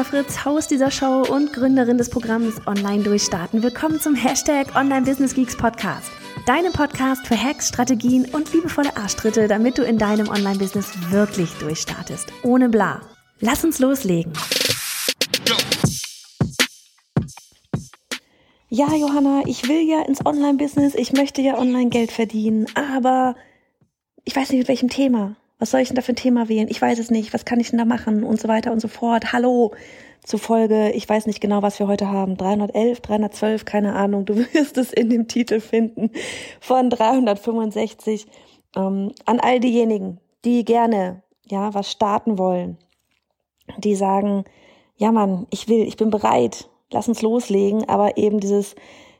Johanna Fritz, Haus dieser Show und Gründerin des Programms Online Durchstarten. Willkommen zum Hashtag Online Business Geeks Podcast. Deinem Podcast für Hacks, Strategien und liebevolle Arschtritte, damit du in deinem Online-Business wirklich durchstartest. Ohne bla. Lass uns loslegen. Ja, Johanna, ich will ja ins Online-Business, ich möchte ja online Geld verdienen, aber ich weiß nicht mit welchem Thema was soll ich denn da für ein Thema wählen? Ich weiß es nicht, was kann ich denn da machen und so weiter und so fort. Hallo zufolge, ich weiß nicht genau, was wir heute haben. 311, 312, keine Ahnung. Du wirst es in dem Titel finden von 365. Ähm, an all diejenigen, die gerne, ja, was starten wollen, die sagen, ja Mann, ich will, ich bin bereit, lass uns loslegen, aber eben dieses,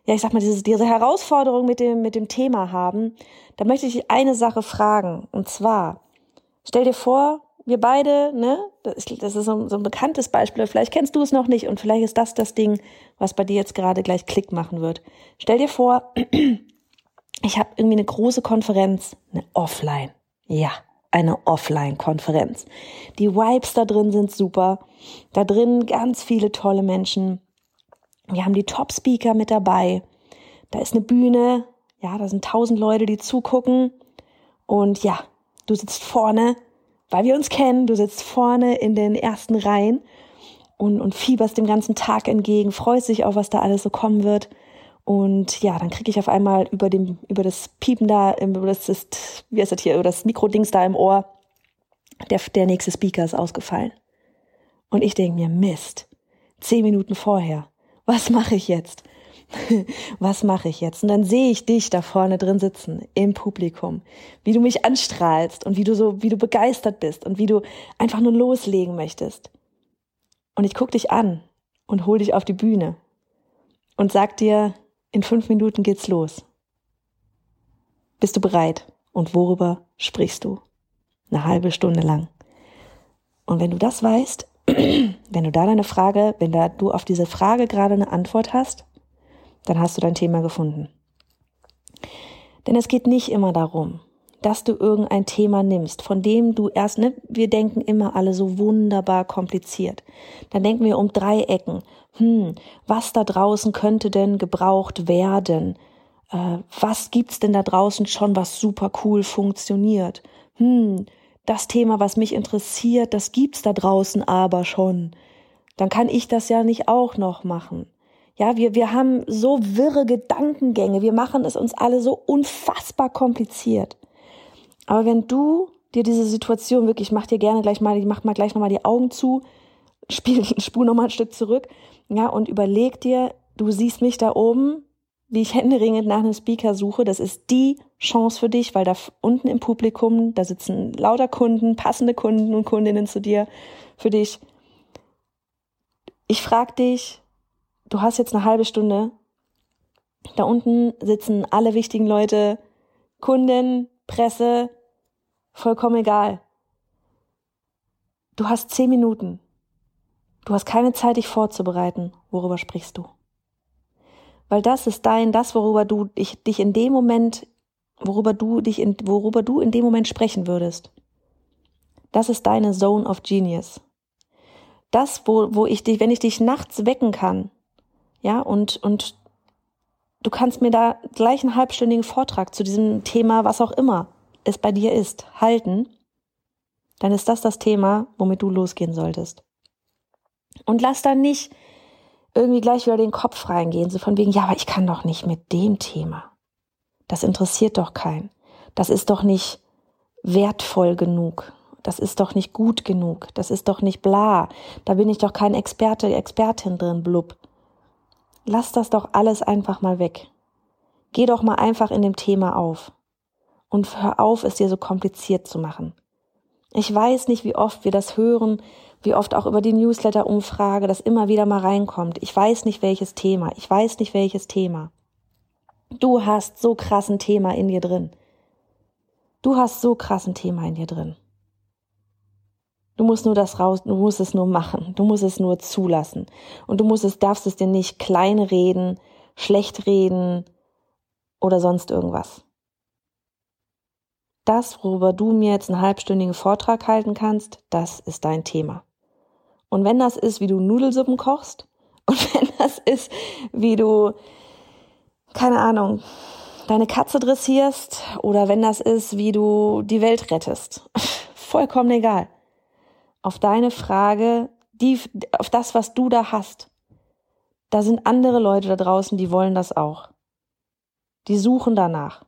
ja, ich sag mal, diese, diese Herausforderung mit dem, mit dem Thema haben, da möchte ich eine Sache fragen, und zwar, Stell dir vor, wir beide, ne, das ist, das ist so, so ein bekanntes Beispiel, vielleicht kennst du es noch nicht und vielleicht ist das das Ding, was bei dir jetzt gerade gleich Klick machen wird. Stell dir vor, ich habe irgendwie eine große Konferenz, eine Offline. Ja, eine Offline-Konferenz. Die Vibes da drin sind super. Da drin ganz viele tolle Menschen. Wir haben die Top-Speaker mit dabei. Da ist eine Bühne. Ja, da sind tausend Leute, die zugucken. Und ja, Du sitzt vorne, weil wir uns kennen, du sitzt vorne in den ersten Reihen und, und fieberst dem ganzen Tag entgegen, freust dich auf, was da alles so kommen wird. Und ja, dann kriege ich auf einmal über dem, über das Piepen da, über das, ist, wie heißt das hier, über das Mikrodings da im Ohr, der, der nächste Speaker ist ausgefallen. Und ich denke mir, Mist, zehn Minuten vorher, was mache ich jetzt? was mache ich jetzt? Und dann sehe ich dich da vorne drin sitzen, im Publikum, wie du mich anstrahlst und wie du so, wie du begeistert bist und wie du einfach nur loslegen möchtest. Und ich guck dich an und hol dich auf die Bühne und sag dir, in fünf Minuten geht's los. Bist du bereit? Und worüber sprichst du? Eine halbe Stunde lang. Und wenn du das weißt, wenn du da deine Frage, wenn da du auf diese Frage gerade eine Antwort hast, dann hast du dein Thema gefunden. Denn es geht nicht immer darum, dass du irgendein Thema nimmst, von dem du erst, ne, wir denken immer alle so wunderbar kompliziert. Dann denken wir um drei Ecken. Hm, was da draußen könnte denn gebraucht werden? Äh, was gibt's denn da draußen schon, was super cool funktioniert? Hm, das Thema, was mich interessiert, das gibt's da draußen aber schon. Dann kann ich das ja nicht auch noch machen. Ja, wir, wir haben so wirre Gedankengänge. Wir machen es uns alle so unfassbar kompliziert. Aber wenn du dir diese Situation wirklich, ich mach dir gerne gleich mal, mach mal gleich nochmal die Augen zu, spiel, spul nochmal ein Stück zurück, ja, und überleg dir, du siehst mich da oben, wie ich händeringend nach einem Speaker suche. Das ist die Chance für dich, weil da unten im Publikum, da sitzen lauter Kunden, passende Kunden und Kundinnen zu dir, für dich. Ich frag dich, du hast jetzt eine halbe Stunde. Da unten sitzen alle wichtigen Leute, Kunden, Presse, vollkommen egal. Du hast zehn Minuten. Du hast keine Zeit, dich vorzubereiten. Worüber sprichst du? Weil das ist dein, das, worüber du dich, dich in dem Moment, worüber du dich in, worüber du in dem Moment sprechen würdest. Das ist deine Zone of Genius. Das, wo, wo ich dich, wenn ich dich nachts wecken kann, ja, und, und du kannst mir da gleich einen halbstündigen Vortrag zu diesem Thema, was auch immer es bei dir ist, halten, dann ist das das Thema, womit du losgehen solltest. Und lass dann nicht irgendwie gleich wieder den Kopf reingehen, so von wegen, ja, aber ich kann doch nicht mit dem Thema. Das interessiert doch keinen. Das ist doch nicht wertvoll genug. Das ist doch nicht gut genug. Das ist doch nicht bla. Da bin ich doch kein Experte, Expertin drin, blub. Lass das doch alles einfach mal weg. Geh doch mal einfach in dem Thema auf. Und hör auf, es dir so kompliziert zu machen. Ich weiß nicht, wie oft wir das hören. wie oft auch über die Newsletter-Umfrage, das immer wieder mal reinkommt. Ich weiß nicht welches Thema, ich weiß nicht welches Thema. Du hast so krassen Thema in dir drin. Du hast so krassen Thema in dir drin. Du musst nur das raus, du musst es nur machen, du musst es nur zulassen. Und du musst es, darfst es dir nicht klein reden, schlecht reden oder sonst irgendwas. Das, worüber du mir jetzt einen halbstündigen Vortrag halten kannst, das ist dein Thema. Und wenn das ist, wie du Nudelsuppen kochst, und wenn das ist, wie du, keine Ahnung, deine Katze dressierst, oder wenn das ist, wie du die Welt rettest, vollkommen egal auf deine Frage, die, auf das, was du da hast. Da sind andere Leute da draußen, die wollen das auch. Die suchen danach.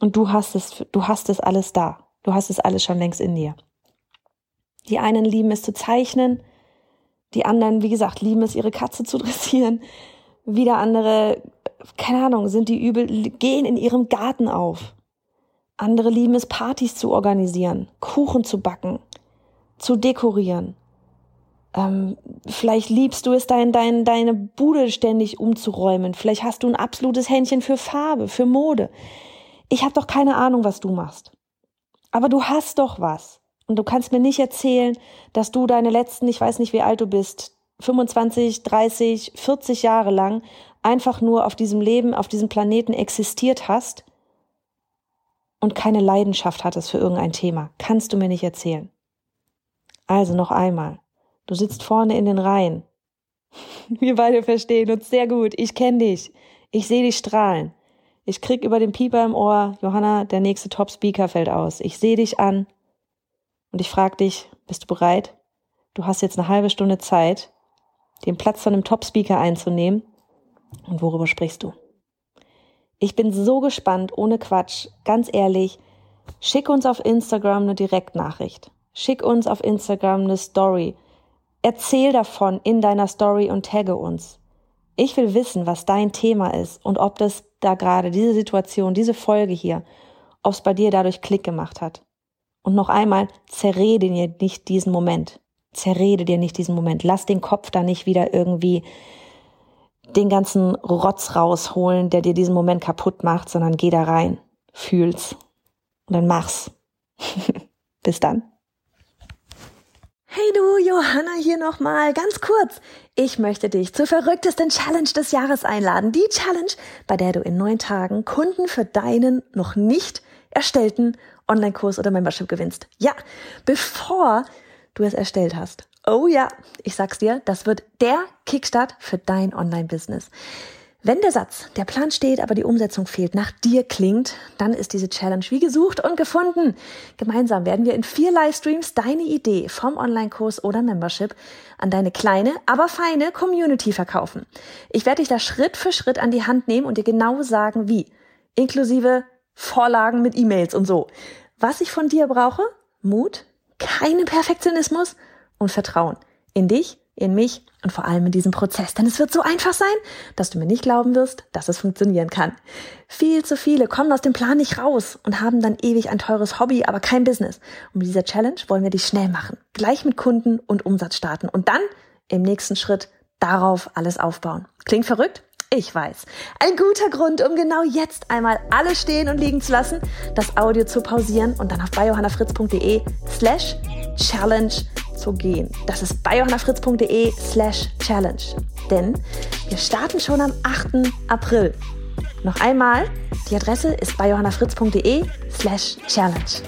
Und du hast es, du hast es alles da. Du hast es alles schon längst in dir. Die einen lieben es zu zeichnen, die anderen, wie gesagt, lieben es, ihre Katze zu dressieren. Wieder andere, keine Ahnung, sind die übel, gehen in ihrem Garten auf. Andere lieben es, Partys zu organisieren, Kuchen zu backen, zu dekorieren. Ähm, vielleicht liebst du es, dein, dein, deine Bude ständig umzuräumen. Vielleicht hast du ein absolutes Händchen für Farbe, für Mode. Ich habe doch keine Ahnung, was du machst. Aber du hast doch was. Und du kannst mir nicht erzählen, dass du deine letzten, ich weiß nicht, wie alt du bist, 25, 30, 40 Jahre lang einfach nur auf diesem Leben, auf diesem Planeten existiert hast und keine Leidenschaft hattest für irgendein Thema. Kannst du mir nicht erzählen. Also noch einmal. Du sitzt vorne in den Reihen. Wir beide verstehen uns sehr gut. Ich kenne dich. Ich sehe dich strahlen. Ich krieg über den Pieper im Ohr, Johanna, der nächste Top-Speaker fällt aus. Ich sehe dich an und ich frag dich, bist du bereit? Du hast jetzt eine halbe Stunde Zeit, den Platz von einem Top-Speaker einzunehmen. Und worüber sprichst du? Ich bin so gespannt, ohne Quatsch, ganz ehrlich. Schick uns auf Instagram eine Direktnachricht. Schick uns auf Instagram eine Story. Erzähl davon in deiner Story und tagge uns. Ich will wissen, was dein Thema ist und ob das da gerade diese Situation, diese Folge hier, ob es bei dir dadurch Klick gemacht hat. Und noch einmal, zerrede dir nicht diesen Moment. Zerrede dir nicht diesen Moment. Lass den Kopf da nicht wieder irgendwie den ganzen Rotz rausholen, der dir diesen Moment kaputt macht, sondern geh da rein, fühl's und dann mach's. Bis dann. Hey du, Johanna hier nochmal, ganz kurz. Ich möchte dich zur verrücktesten Challenge des Jahres einladen. Die Challenge, bei der du in neun Tagen Kunden für deinen noch nicht erstellten Online-Kurs oder Membership gewinnst. Ja, bevor du es erstellt hast. Oh ja, ich sag's dir, das wird der Kickstart für dein Online-Business. Wenn der Satz, der Plan steht, aber die Umsetzung fehlt, nach dir klingt, dann ist diese Challenge wie gesucht und gefunden. Gemeinsam werden wir in vier Livestreams deine Idee vom Online-Kurs oder Membership an deine kleine, aber feine Community verkaufen. Ich werde dich da Schritt für Schritt an die Hand nehmen und dir genau sagen, wie. Inklusive Vorlagen mit E-Mails und so. Was ich von dir brauche? Mut, keinen Perfektionismus und Vertrauen in dich in mich und vor allem in diesem Prozess. Denn es wird so einfach sein, dass du mir nicht glauben wirst, dass es funktionieren kann. Viel zu viele kommen aus dem Plan nicht raus und haben dann ewig ein teures Hobby, aber kein Business. Und mit dieser Challenge wollen wir dich schnell machen. Gleich mit Kunden und Umsatz starten und dann im nächsten Schritt darauf alles aufbauen. Klingt verrückt? Ich weiß. Ein guter Grund, um genau jetzt einmal alles stehen und liegen zu lassen, das Audio zu pausieren und dann auf biohannafritz.de slash challenge zu gehen. Das ist biohannafritz.de slash challenge. Denn wir starten schon am 8. April. Noch einmal, die Adresse ist biohannafritz.de slash challenge.